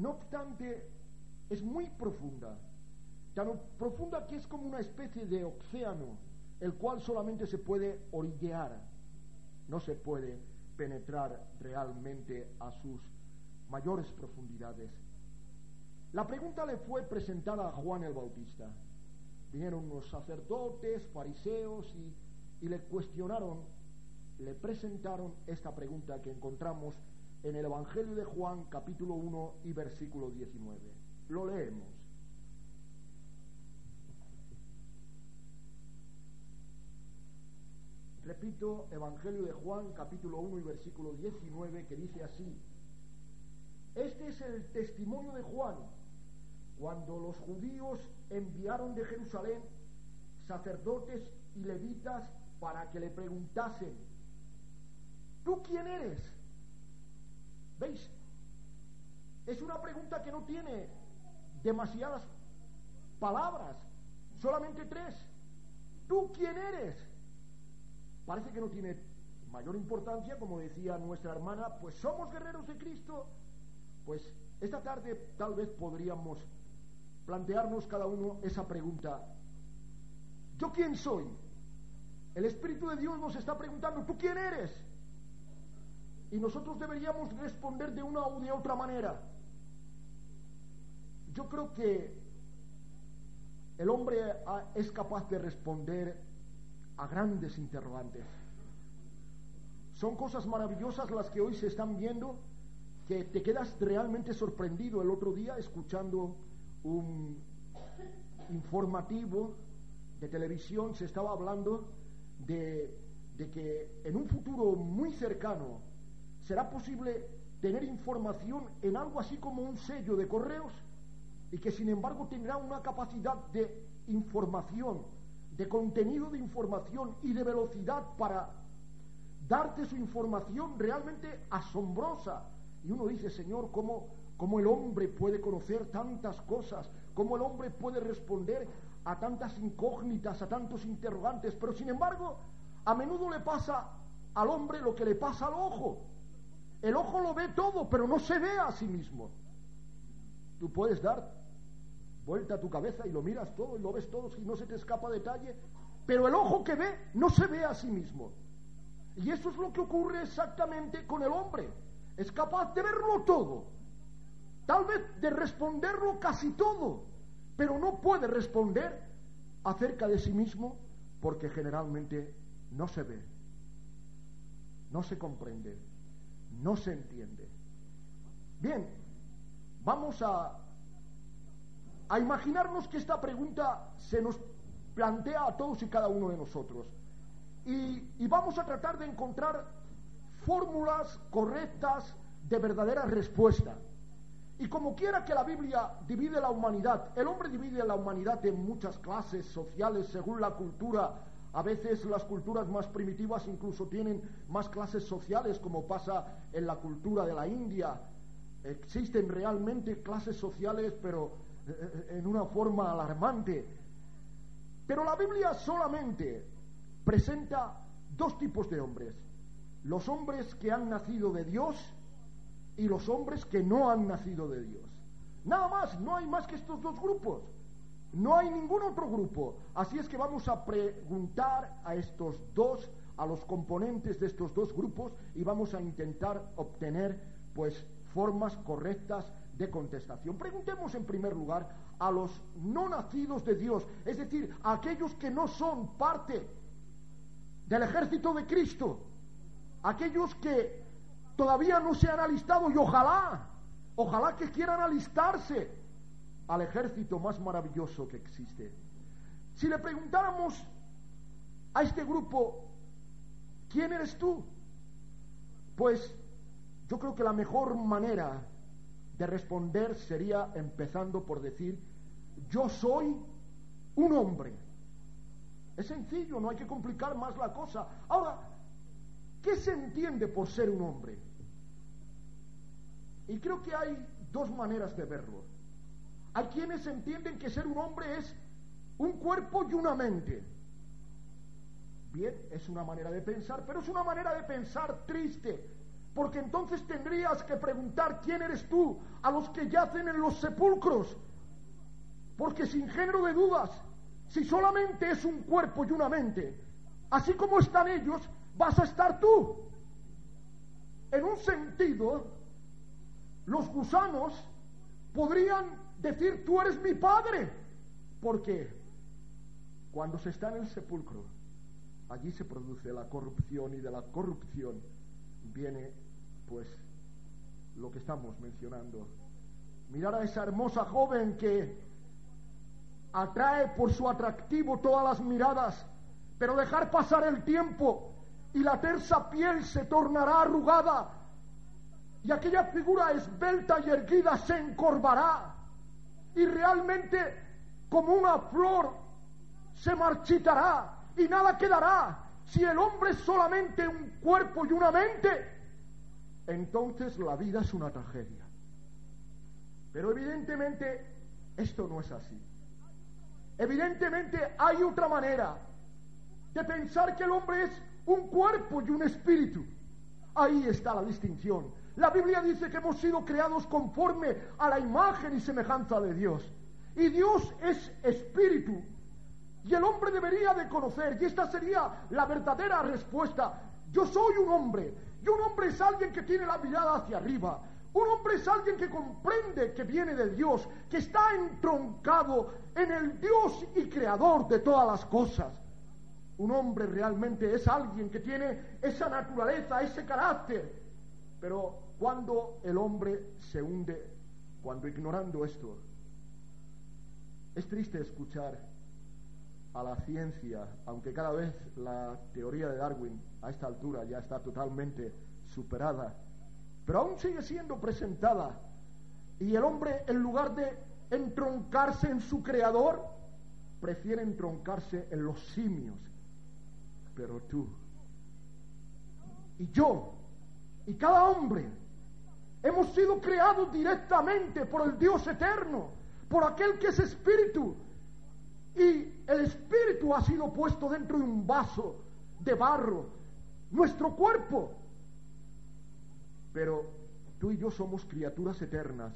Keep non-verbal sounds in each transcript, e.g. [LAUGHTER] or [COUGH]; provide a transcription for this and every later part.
No obstante, es muy profunda, tan profunda que es como una especie de océano, el cual solamente se puede orillear, no se puede penetrar realmente a sus mayores profundidades. La pregunta le fue presentada a Juan el Bautista. Vinieron unos sacerdotes, fariseos y, y le cuestionaron, le presentaron esta pregunta que encontramos en el Evangelio de Juan capítulo 1 y versículo 19. Lo leemos. Repito, Evangelio de Juan capítulo 1 y versículo 19 que dice así. Este es el testimonio de Juan cuando los judíos enviaron de Jerusalén sacerdotes y levitas para que le preguntasen, ¿tú quién eres? ¿Veis? Es una pregunta que no tiene demasiadas palabras, solamente tres. ¿Tú quién eres? Parece que no tiene mayor importancia, como decía nuestra hermana, pues somos guerreros de Cristo. Pues esta tarde tal vez podríamos plantearnos cada uno esa pregunta. ¿Yo quién soy? El Espíritu de Dios nos está preguntando, ¿tú quién eres? Y nosotros deberíamos responder de una u de otra manera. Yo creo que el hombre es capaz de responder a grandes interrogantes. Son cosas maravillosas las que hoy se están viendo que te quedas realmente sorprendido el otro día escuchando un informativo de televisión, se estaba hablando de, de que en un futuro muy cercano será posible tener información en algo así como un sello de correos y que sin embargo tendrá una capacidad de información, de contenido de información y de velocidad para darte su información realmente asombrosa. Y uno dice, Señor, ¿cómo, cómo el hombre puede conocer tantas cosas? ¿Cómo el hombre puede responder a tantas incógnitas, a tantos interrogantes? Pero sin embargo, a menudo le pasa al hombre lo que le pasa al ojo. El ojo lo ve todo, pero no se ve a sí mismo. Tú puedes dar vuelta a tu cabeza y lo miras todo y lo ves todo si no se te escapa detalle, pero el ojo que ve no se ve a sí mismo. Y eso es lo que ocurre exactamente con el hombre. Es capaz de verlo todo, tal vez de responderlo casi todo, pero no puede responder acerca de sí mismo porque generalmente no se ve, no se comprende no se entiende. Bien, vamos a, a imaginarnos que esta pregunta se nos plantea a todos y cada uno de nosotros. Y, y vamos a tratar de encontrar fórmulas correctas de verdadera respuesta. Y como quiera que la Biblia divide la humanidad, el hombre divide la humanidad en muchas clases sociales según la cultura a veces las culturas más primitivas incluso tienen más clases sociales, como pasa en la cultura de la India. Existen realmente clases sociales, pero eh, en una forma alarmante. Pero la Biblia solamente presenta dos tipos de hombres. Los hombres que han nacido de Dios y los hombres que no han nacido de Dios. Nada más, no hay más que estos dos grupos. No hay ningún otro grupo. Así es que vamos a preguntar a estos dos, a los componentes de estos dos grupos y vamos a intentar obtener pues formas correctas de contestación. Preguntemos en primer lugar a los no nacidos de Dios, es decir, a aquellos que no son parte del ejército de Cristo, aquellos que todavía no se han alistado y ojalá, ojalá que quieran alistarse al ejército más maravilloso que existe. Si le preguntáramos a este grupo, ¿quién eres tú? Pues yo creo que la mejor manera de responder sería empezando por decir, yo soy un hombre. Es sencillo, no hay que complicar más la cosa. Ahora, ¿qué se entiende por ser un hombre? Y creo que hay dos maneras de verlo. Hay quienes entienden que ser un hombre es un cuerpo y una mente. Bien, es una manera de pensar, pero es una manera de pensar triste, porque entonces tendrías que preguntar quién eres tú a los que yacen en los sepulcros, porque sin género de dudas, si solamente es un cuerpo y una mente, así como están ellos, vas a estar tú. En un sentido, los gusanos podrían decir, tú eres mi padre, porque cuando se está en el sepulcro, allí se produce la corrupción y de la corrupción viene pues lo que estamos mencionando. Mirar a esa hermosa joven que atrae por su atractivo todas las miradas, pero dejar pasar el tiempo y la tersa piel se tornará arrugada y aquella figura esbelta y erguida se encorvará y realmente como una flor se marchitará y nada quedará. Si el hombre es solamente un cuerpo y una mente, entonces la vida es una tragedia. Pero evidentemente esto no es así. Evidentemente hay otra manera de pensar que el hombre es un cuerpo y un espíritu. Ahí está la distinción. La Biblia dice que hemos sido creados conforme a la imagen y semejanza de Dios. Y Dios es espíritu. Y el hombre debería de conocer, y esta sería la verdadera respuesta. Yo soy un hombre, y un hombre es alguien que tiene la mirada hacia arriba, un hombre es alguien que comprende que viene de Dios, que está entroncado en el Dios y creador de todas las cosas. Un hombre realmente es alguien que tiene esa naturaleza, ese carácter. Pero cuando el hombre se hunde, cuando ignorando esto, es triste escuchar a la ciencia, aunque cada vez la teoría de Darwin a esta altura ya está totalmente superada, pero aún sigue siendo presentada. Y el hombre, en lugar de entroncarse en su creador, prefiere entroncarse en los simios. Pero tú y yo y cada hombre hemos sido creados directamente por el Dios eterno, por aquel que es espíritu. Y el espíritu ha sido puesto dentro de un vaso de barro, nuestro cuerpo. Pero tú y yo somos criaturas eternas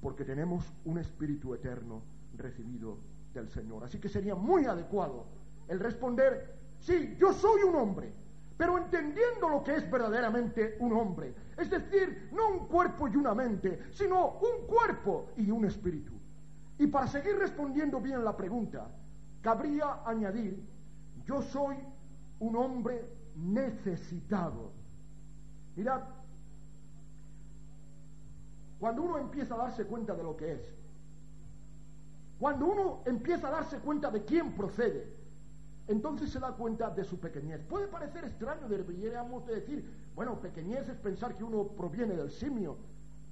porque tenemos un espíritu eterno recibido del Señor. Así que sería muy adecuado el responder, sí, yo soy un hombre, pero entendiendo lo que es verdaderamente un hombre. Es decir, no un cuerpo y una mente, sino un cuerpo y un espíritu. Y para seguir respondiendo bien la pregunta, cabría añadir, yo soy un hombre necesitado. Mirad, cuando uno empieza a darse cuenta de lo que es, cuando uno empieza a darse cuenta de quién procede, entonces se da cuenta de su pequeñez. Puede parecer extraño, de decir, bueno, pequeñez es pensar que uno proviene del simio,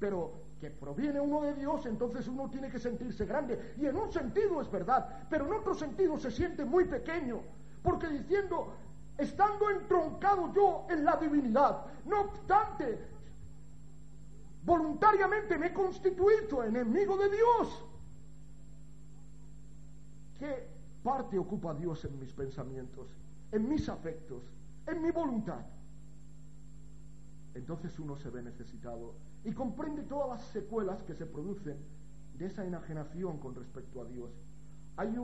pero que proviene uno de Dios, entonces uno tiene que sentirse grande. Y en un sentido es verdad, pero en otro sentido se siente muy pequeño, porque diciendo, estando entroncado yo en la divinidad, no obstante, voluntariamente me he constituido enemigo de Dios. ¿Qué parte ocupa Dios en mis pensamientos, en mis afectos, en mi voluntad? Entonces uno se ve necesitado y comprende todas las secuelas que se producen de esa enajenación con respecto a Dios. Hay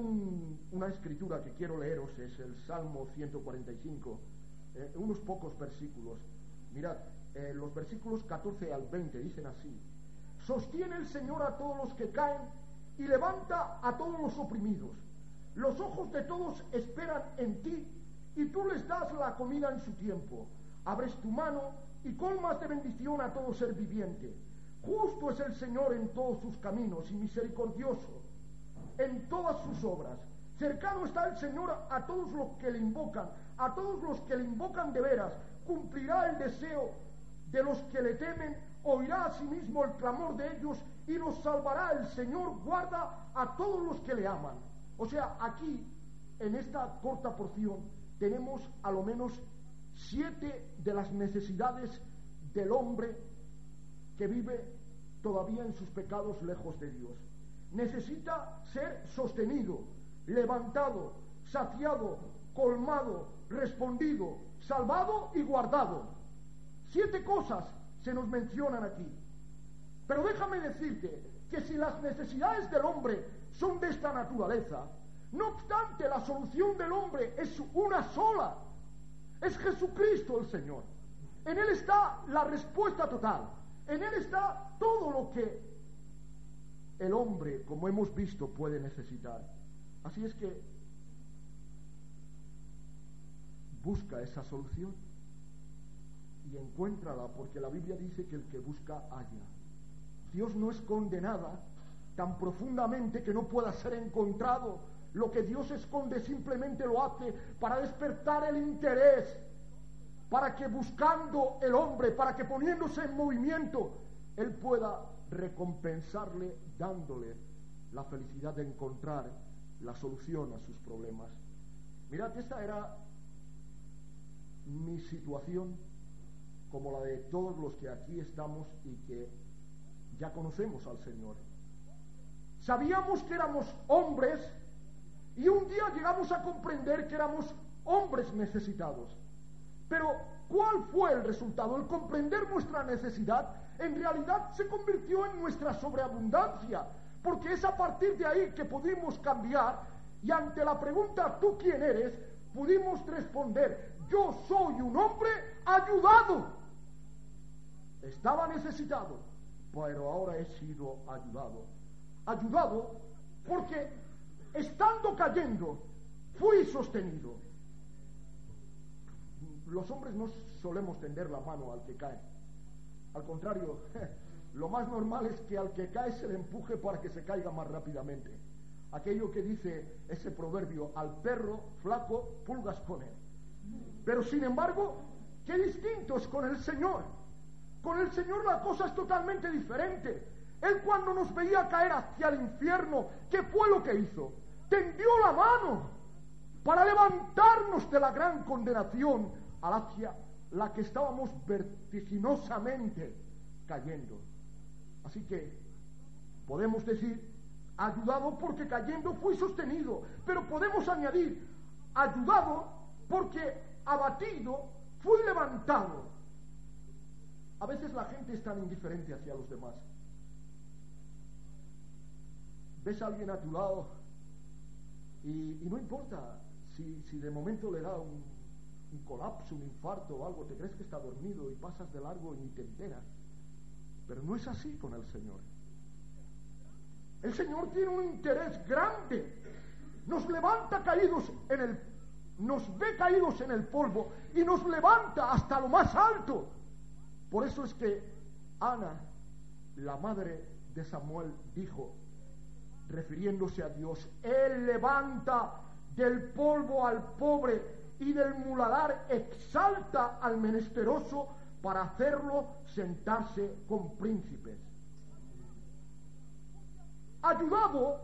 una escritura que quiero leeros, es el Salmo 145, eh, unos pocos versículos. Mirad, eh, los versículos 14 al 20 dicen así, sostiene el Señor a todos los que caen y levanta a todos los oprimidos. Los ojos de todos esperan en ti y tú les das la comida en su tiempo. Abres tu mano y colmas de bendición a todo ser viviente. Justo es el Señor en todos sus caminos y misericordioso en todas sus obras. Cercano está el Señor a todos los que le invocan, a todos los que le invocan de veras. Cumplirá el deseo de los que le temen, oirá asimismo el clamor de ellos y los salvará. El Señor guarda a todos los que le aman. O sea, aquí, en esta corta porción, tenemos a lo menos siete de las necesidades del hombre que vive todavía en sus pecados lejos de Dios. Necesita ser sostenido, levantado, saciado, colmado, respondido, salvado y guardado. Siete cosas se nos mencionan aquí. Pero déjame decirte que si las necesidades del hombre son de esta naturaleza, no obstante la solución del hombre es una sola, es Jesucristo el Señor. En Él está la respuesta total, en Él está todo lo que el hombre, como hemos visto, puede necesitar. Así es que busca esa solución y encuéntrala, porque la Biblia dice que el que busca halla. Dios no esconde nada tan profundamente que no pueda ser encontrado. Lo que Dios esconde simplemente lo hace para despertar el interés, para que buscando el hombre, para que poniéndose en movimiento, Él pueda recompensarle dándole la felicidad de encontrar la solución a sus problemas. Mirad, esta era mi situación como la de todos los que aquí estamos y que ya conocemos al Señor. Sabíamos que éramos hombres y un día llegamos a comprender que éramos hombres necesitados. Pero, ¿cuál fue el resultado? El comprender nuestra necesidad en realidad se convirtió en nuestra sobreabundancia, porque es a partir de ahí que pudimos cambiar y ante la pregunta ¿tú quién eres? pudimos responder yo soy un hombre ayudado. Estaba necesitado, pero ahora he sido ayudado. Ayudado porque estando cayendo fui sostenido. Los hombres no solemos tender la mano al que cae. Al contrario, [LAUGHS] lo más normal es que al que cae se le empuje para que se caiga más rápidamente. Aquello que dice ese proverbio, al perro flaco pulgas con él. Pero sin embargo, qué distinto es con el Señor. Con el Señor la cosa es totalmente diferente. Él cuando nos veía caer hacia el infierno, ¿qué fue lo que hizo? Tendió la mano para levantarnos de la gran condenación hacia la que estábamos vertiginosamente cayendo. Así que podemos decir, ayudado porque cayendo fui sostenido, pero podemos añadir, ayudado porque abatido fui levantado. A veces la gente es tan indiferente hacia los demás. Ves a alguien a tu lado y, no importa si, si de momento le da un, un colapso, un infarto o algo, te crees que está dormido y pasas de largo y ni te enteras. Pero no es así con el Señor. El Señor tiene un interés grande. Nos levanta caídos en el nos ve caídos en el polvo y nos levanta hasta lo más alto. Por eso es que Ana, la madre de Samuel, dijo, refiriéndose a Dios, Él levanta del polvo al pobre y del muladar exalta al menesteroso para hacerlo sentarse con príncipes. Ayudado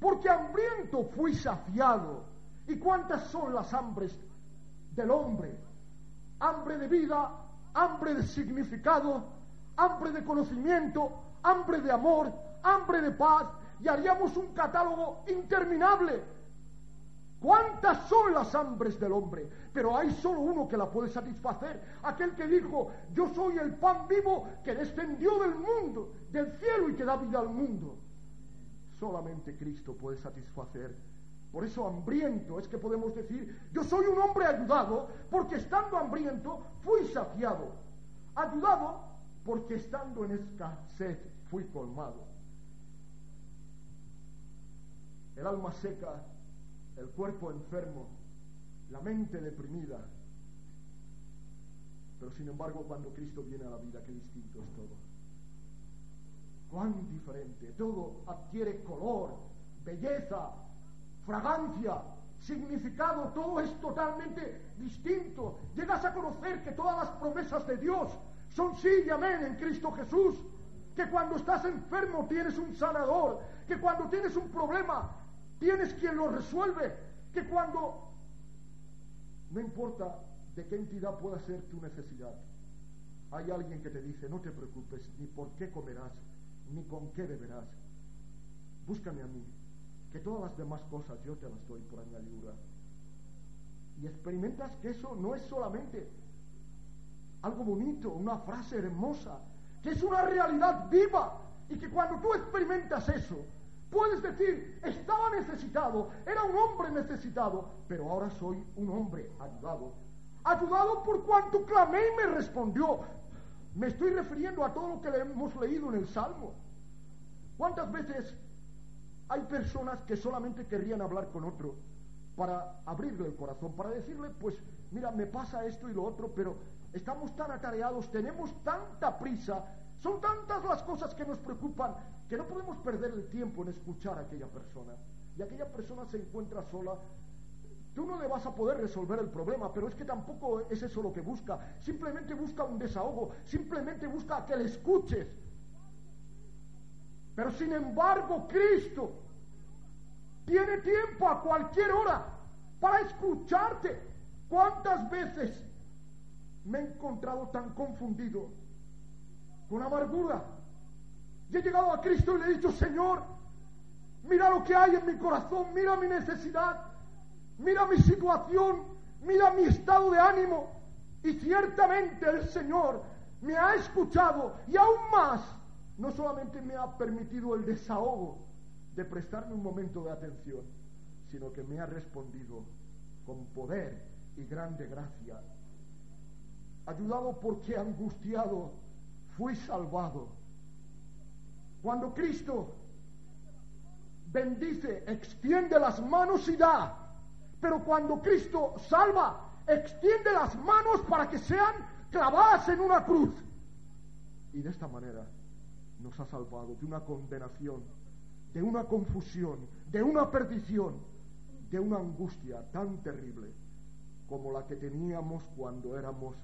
porque hambriento fui saciado. ¿Y cuántas son las hambres del hombre? Hambre de vida, hambre de significado, hambre de conocimiento, hambre de amor, hambre de paz, y haríamos un catálogo interminable ¿Cuántas son las hambres del hombre? Pero hay solo uno que la puede satisfacer. Aquel que dijo, yo soy el pan vivo que descendió del mundo, del cielo y que da vida al mundo. Solamente Cristo puede satisfacer. Por eso hambriento es que podemos decir, yo soy un hombre ayudado porque estando hambriento fui saciado. Ayudado porque estando en escasez fui colmado. El alma seca el cuerpo enfermo, la mente deprimida. Pero sin embargo, cuando Cristo viene a la vida, qué distinto es todo. Cuán diferente. Todo adquiere color, belleza, fragancia, significado. Todo es totalmente distinto. Llegas a conocer que todas las promesas de Dios son sí y amén en Cristo Jesús. Que cuando estás enfermo tienes un sanador. Que cuando tienes un problema tienes quien lo resuelve. Que cuando... No importa de qué entidad pueda ser tu necesidad. Hay alguien que te dice, no te preocupes, ni por qué comerás, ni con qué beberás. Búscame a mí, que todas las demás cosas yo te las doy por añadidura. Y experimentas que eso no es solamente algo bonito, una frase hermosa, que es una realidad viva y que cuando tú experimentas eso, puedes decir, estaba necesitado, era un hombre necesitado, pero ahora soy un hombre ayudado. Ayudado por cuanto clamé y me respondió. Me estoy refiriendo a todo lo que le hemos leído en el Salmo. ¿Cuántas veces hay personas que solamente querrían hablar con otro para abrirle el corazón, para decirle, pues, mira, me pasa esto y lo otro, pero estamos tan atareados, tenemos tanta prisa, son tantas las cosas que nos preocupan que no podemos perder el tiempo en escuchar a aquella persona. Y aquella persona se encuentra sola. Tú no le vas a poder resolver el problema, pero es que tampoco es eso lo que busca. Simplemente busca un desahogo, simplemente busca que le escuches. Pero sin embargo, Cristo tiene tiempo a cualquier hora para escucharte. ¿Cuántas veces me he encontrado tan confundido, con amargura? Y he llegado a Cristo y le he dicho, Señor, mira lo que hay en mi corazón, mira mi necesidad, mira mi situación, mira mi estado de ánimo. Y ciertamente el Señor me ha escuchado y aún más, no solamente me ha permitido el desahogo de prestarme un momento de atención, sino que me ha respondido con poder y grande gracia. Ayudado porque angustiado fui salvado. Cuando Cristo bendice, extiende las manos y da, pero cuando Cristo salva, extiende las manos para que sean clavadas en una cruz. Y de esta manera nos ha salvado de una condenación, de una confusión, de una perdición, de una angustia tan terrible como la que teníamos cuando éramos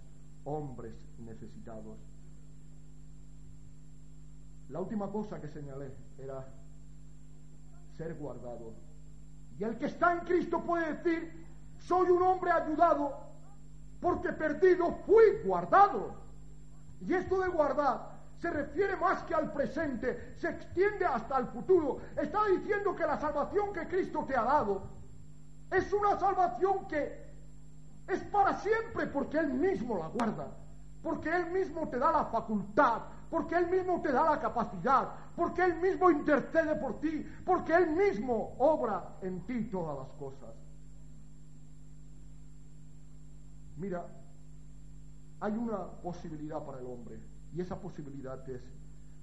hombres necesitados. La última cosa que señalé era ser guardado. Y el que está en Cristo puede decir, soy un hombre ayudado porque perdido fui guardado. Y esto de guardar se refiere más que al presente, se extiende hasta el futuro. Está diciendo que la salvación que Cristo te ha dado es una salvación que es para siempre porque Él mismo la guarda, porque Él mismo te da la facultad, porque Él mismo te da la capacidad, porque Él mismo intercede por ti, porque Él mismo obra en ti todas las cosas. Mira, hay una posibilidad para el hombre, y esa posibilidad es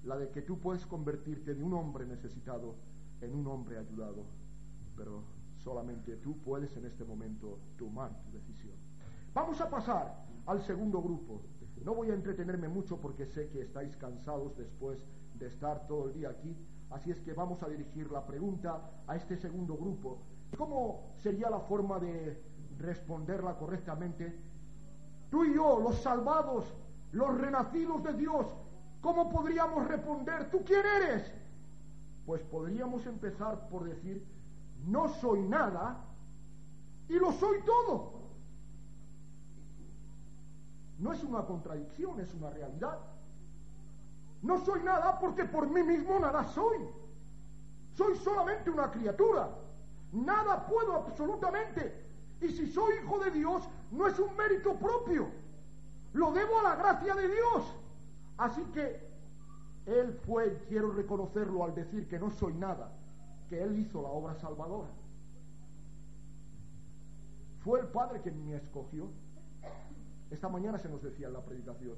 la de que tú puedes convertirte de un hombre necesitado en un hombre ayudado, pero solamente tú puedes en este momento tomar tu decisión. Vamos a pasar al segundo grupo. No voy a entretenerme mucho porque sé que estáis cansados después de estar todo el día aquí, así es que vamos a dirigir la pregunta a este segundo grupo. ¿Cómo sería la forma de responderla correctamente? Tú y yo, los salvados, los renacidos de Dios, ¿cómo podríamos responder? ¿Tú quién eres? Pues podríamos empezar por decir, no soy nada y lo soy todo. No es una contradicción, es una realidad. No soy nada porque por mí mismo nada soy. Soy solamente una criatura. Nada puedo absolutamente. Y si soy hijo de Dios, no es un mérito propio. Lo debo a la gracia de Dios. Así que Él fue, quiero reconocerlo al decir que no soy nada, que Él hizo la obra salvadora. Fue el Padre quien me escogió. Esta mañana se nos decía en la predicación.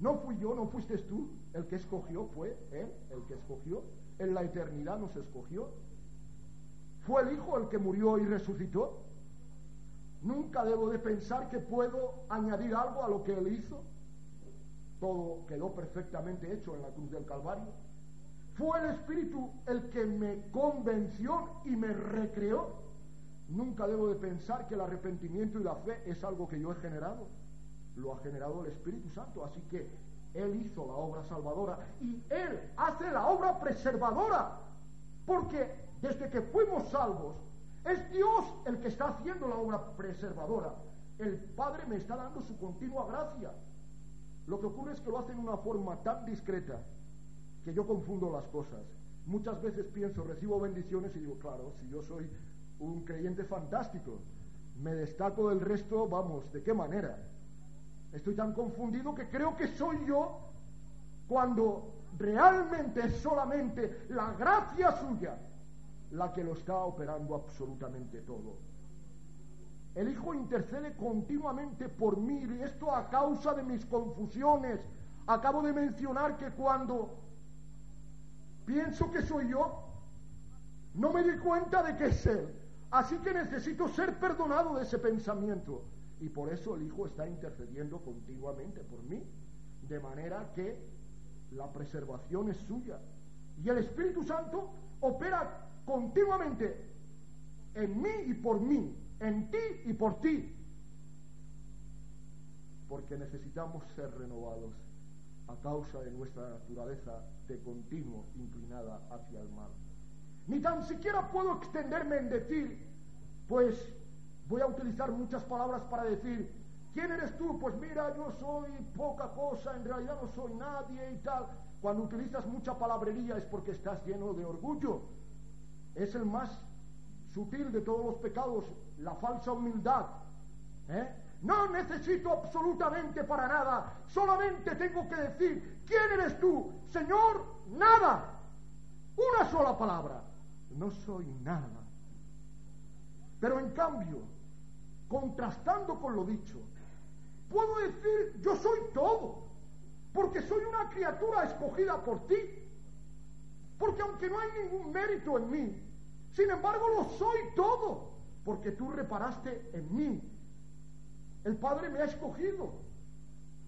No fui yo, no fuiste tú el que escogió, fue Él el que escogió. En la eternidad nos escogió. Fue el Hijo el que murió y resucitó. Nunca debo de pensar que puedo añadir algo a lo que Él hizo. Todo quedó perfectamente hecho en la cruz del Calvario. Fue el Espíritu el que me convenció y me recreó. Nunca debo de pensar que el arrepentimiento y la fe es algo que yo he generado. Lo ha generado el Espíritu Santo. Así que Él hizo la obra salvadora y Él hace la obra preservadora. Porque desde que fuimos salvos, es Dios el que está haciendo la obra preservadora. El Padre me está dando su continua gracia. Lo que ocurre es que lo hace en una forma tan discreta que yo confundo las cosas. Muchas veces pienso, recibo bendiciones y digo, claro, si yo soy un creyente fantástico, me destaco del resto, vamos, ¿de qué manera? Estoy tan confundido que creo que soy yo cuando realmente es solamente la gracia suya la que lo está operando absolutamente todo. El Hijo intercede continuamente por mí y esto a causa de mis confusiones. Acabo de mencionar que cuando pienso que soy yo, no me doy cuenta de que es Él. Así que necesito ser perdonado de ese pensamiento. Y por eso el Hijo está intercediendo continuamente por mí. De manera que la preservación es suya. Y el Espíritu Santo opera continuamente en mí y por mí, en ti y por ti. Porque necesitamos ser renovados a causa de nuestra naturaleza de continuo inclinada hacia el mal. Ni tan siquiera puedo extenderme en decir, pues voy a utilizar muchas palabras para decir, ¿quién eres tú? Pues mira, yo soy poca cosa, en realidad no soy nadie y tal. Cuando utilizas mucha palabrería es porque estás lleno de orgullo. Es el más sutil de todos los pecados, la falsa humildad. ¿eh? No necesito absolutamente para nada, solamente tengo que decir, ¿quién eres tú? Señor, nada. Una sola palabra, no soy nada. Pero en cambio, contrastando con lo dicho, puedo decir, yo soy todo, porque soy una criatura escogida por ti, porque aunque no hay ningún mérito en mí, sin embargo lo soy todo, porque tú reparaste en mí. El Padre me ha escogido,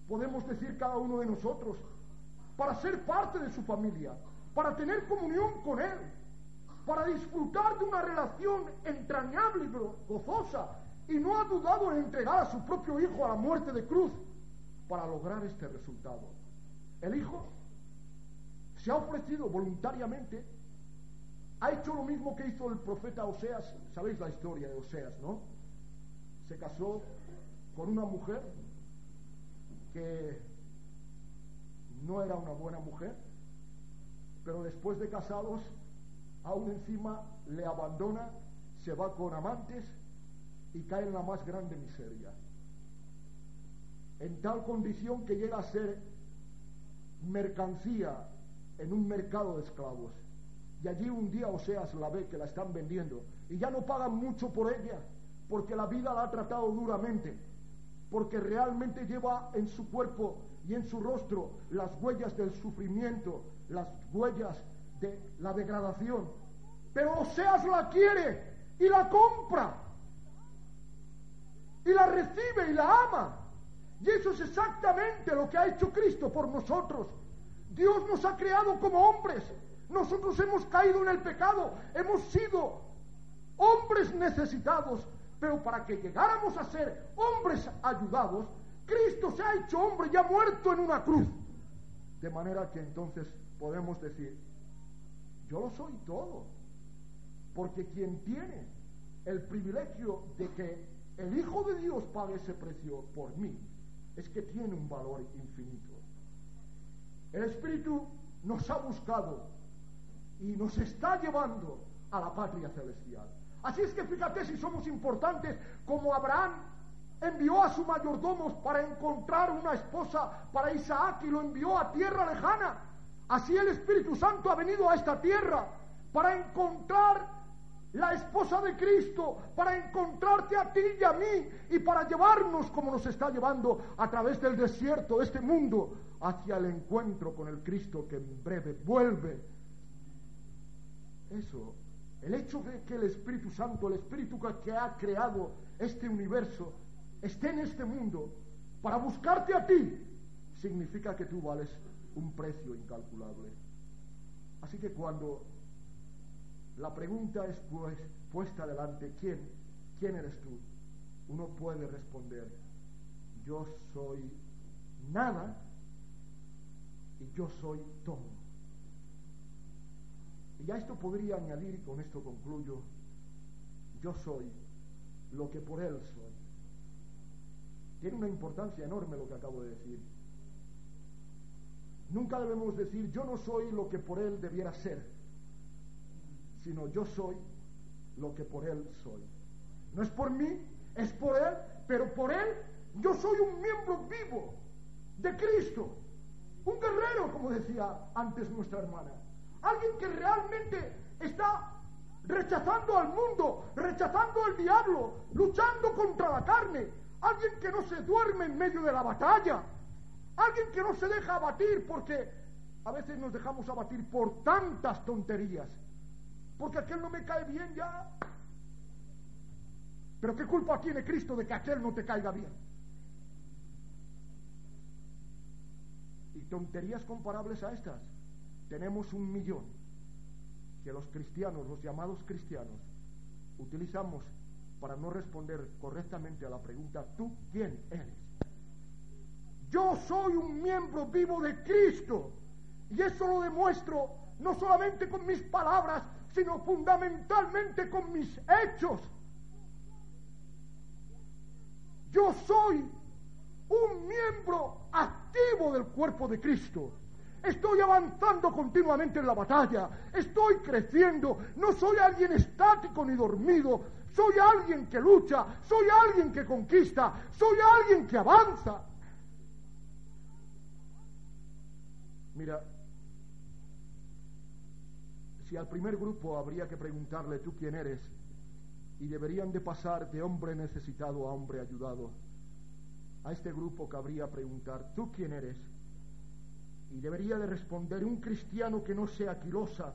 podemos decir cada uno de nosotros, para ser parte de su familia, para tener comunión con Él, para disfrutar de una relación entrañable y gozosa, y no ha dudado en entregar a su propio Hijo a la muerte de cruz para lograr este resultado. El Hijo se ha ofrecido voluntariamente, ha hecho lo mismo que hizo el profeta Oseas, sabéis la historia de Oseas, ¿no? Se casó con una mujer que no era una buena mujer, pero después de casados aún encima le abandona, se va con amantes y cae en la más grande miseria. En tal condición que llega a ser mercancía en un mercado de esclavos. Y allí un día Oseas la ve que la están vendiendo y ya no pagan mucho por ella porque la vida la ha tratado duramente, porque realmente lleva en su cuerpo y en su rostro las huellas del sufrimiento, las huellas de la degradación. Pero Oseas la quiere y la compra. Y la recibe y la ama. Y eso es exactamente lo que ha hecho Cristo por nosotros. Dios nos ha creado como hombres. Nosotros hemos caído en el pecado. Hemos sido hombres necesitados. Pero para que llegáramos a ser hombres ayudados, Cristo se ha hecho hombre y ha muerto en una cruz. De manera que entonces podemos decir, yo lo soy todo. Porque quien tiene el privilegio de que el Hijo de Dios pague ese precio por mí, es que tiene un valor infinito. El Espíritu nos ha buscado y nos está llevando a la patria celestial. Así es que fíjate si somos importantes, como Abraham envió a su mayordomo para encontrar una esposa para Isaac y lo envió a tierra lejana. Así el Espíritu Santo ha venido a esta tierra para encontrar la esposa de Cristo, para encontrarte a ti y a mí y para llevarnos como nos está llevando a través del desierto, este mundo, hacia el encuentro con el Cristo que en breve vuelve. Eso, el hecho de que el Espíritu Santo, el Espíritu que ha creado este universo, esté en este mundo para buscarte a ti, significa que tú vales un precio incalculable. Así que cuando la pregunta es pues, puesta delante, ¿quién? ¿Quién eres tú? Uno puede responder, yo soy nada y yo soy todo. Y a esto podría añadir, y con esto concluyo, yo soy lo que por Él soy. Tiene una importancia enorme lo que acabo de decir. Nunca debemos decir yo no soy lo que por Él debiera ser, sino yo soy lo que por Él soy. No es por mí, es por Él, pero por Él yo soy un miembro vivo de Cristo, un guerrero, como decía antes nuestra hermana, alguien que realmente está rechazando al mundo, rechazando al diablo, luchando contra la carne, alguien que no se duerme en medio de la batalla, alguien que no se deja abatir porque a veces nos dejamos abatir por tantas tonterías, porque aquel no me cae bien ya. Pero ¿qué culpa tiene Cristo de que aquel no te caiga bien? Y tonterías comparables a estas, tenemos un millón que los cristianos, los llamados cristianos, utilizamos para no responder correctamente a la pregunta, ¿tú quién eres? Yo soy un miembro vivo de Cristo y eso lo demuestro no solamente con mis palabras, sino fundamentalmente con mis hechos. Yo soy un miembro activo del cuerpo de Cristo. Estoy avanzando continuamente en la batalla. Estoy creciendo. No soy alguien estático ni dormido. Soy alguien que lucha. Soy alguien que conquista. Soy alguien que avanza. Mira, si al primer grupo habría que preguntarle tú quién eres y deberían de pasar de hombre necesitado a hombre ayudado, a este grupo cabría preguntar tú quién eres y debería de responder un cristiano que no sea quilosa,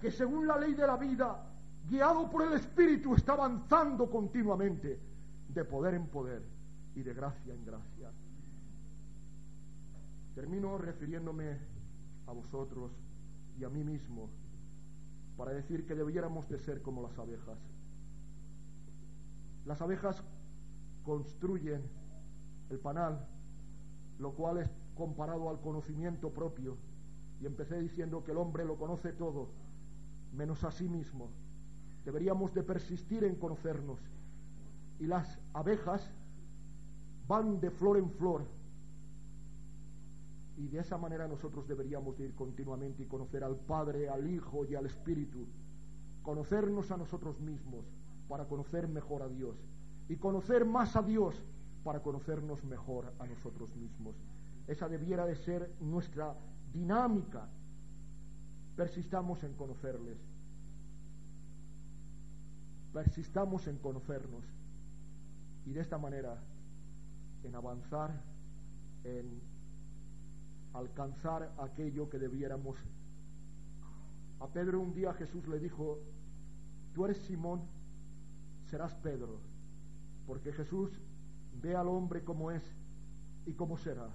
que según la ley de la vida, guiado por el Espíritu, está avanzando continuamente de poder en poder y de gracia en gracia. Termino refiriéndome a vosotros y a mí mismo para decir que debiéramos de ser como las abejas. Las abejas construyen el panal, lo cual es comparado al conocimiento propio. Y empecé diciendo que el hombre lo conoce todo, menos a sí mismo. Deberíamos de persistir en conocernos. Y las abejas van de flor en flor. Y de esa manera nosotros deberíamos de ir continuamente y conocer al Padre, al Hijo y al Espíritu. Conocernos a nosotros mismos para conocer mejor a Dios. Y conocer más a Dios para conocernos mejor a nosotros mismos. Esa debiera de ser nuestra dinámica. Persistamos en conocerles. Persistamos en conocernos. Y de esta manera, en avanzar, en alcanzar aquello que debiéramos. A Pedro un día Jesús le dijo, tú eres Simón, serás Pedro, porque Jesús ve al hombre como es y cómo será.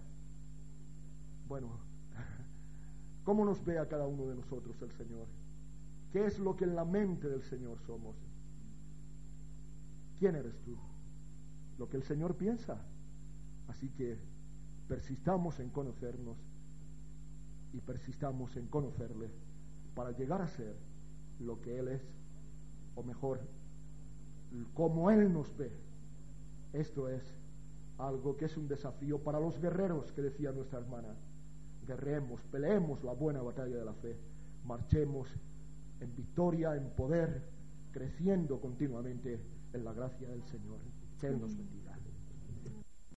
Bueno, [LAUGHS] ¿cómo nos ve a cada uno de nosotros el Señor? ¿Qué es lo que en la mente del Señor somos? ¿Quién eres tú? Lo que el Señor piensa. Así que persistamos en conocernos y persistamos en conocerle para llegar a ser lo que Él es, o mejor, como Él nos ve. Esto es algo que es un desafío para los guerreros, que decía nuestra hermana guerremos, peleemos la buena batalla de la fe, marchemos en victoria, en poder, creciendo continuamente en la gracia del Señor. Que nos.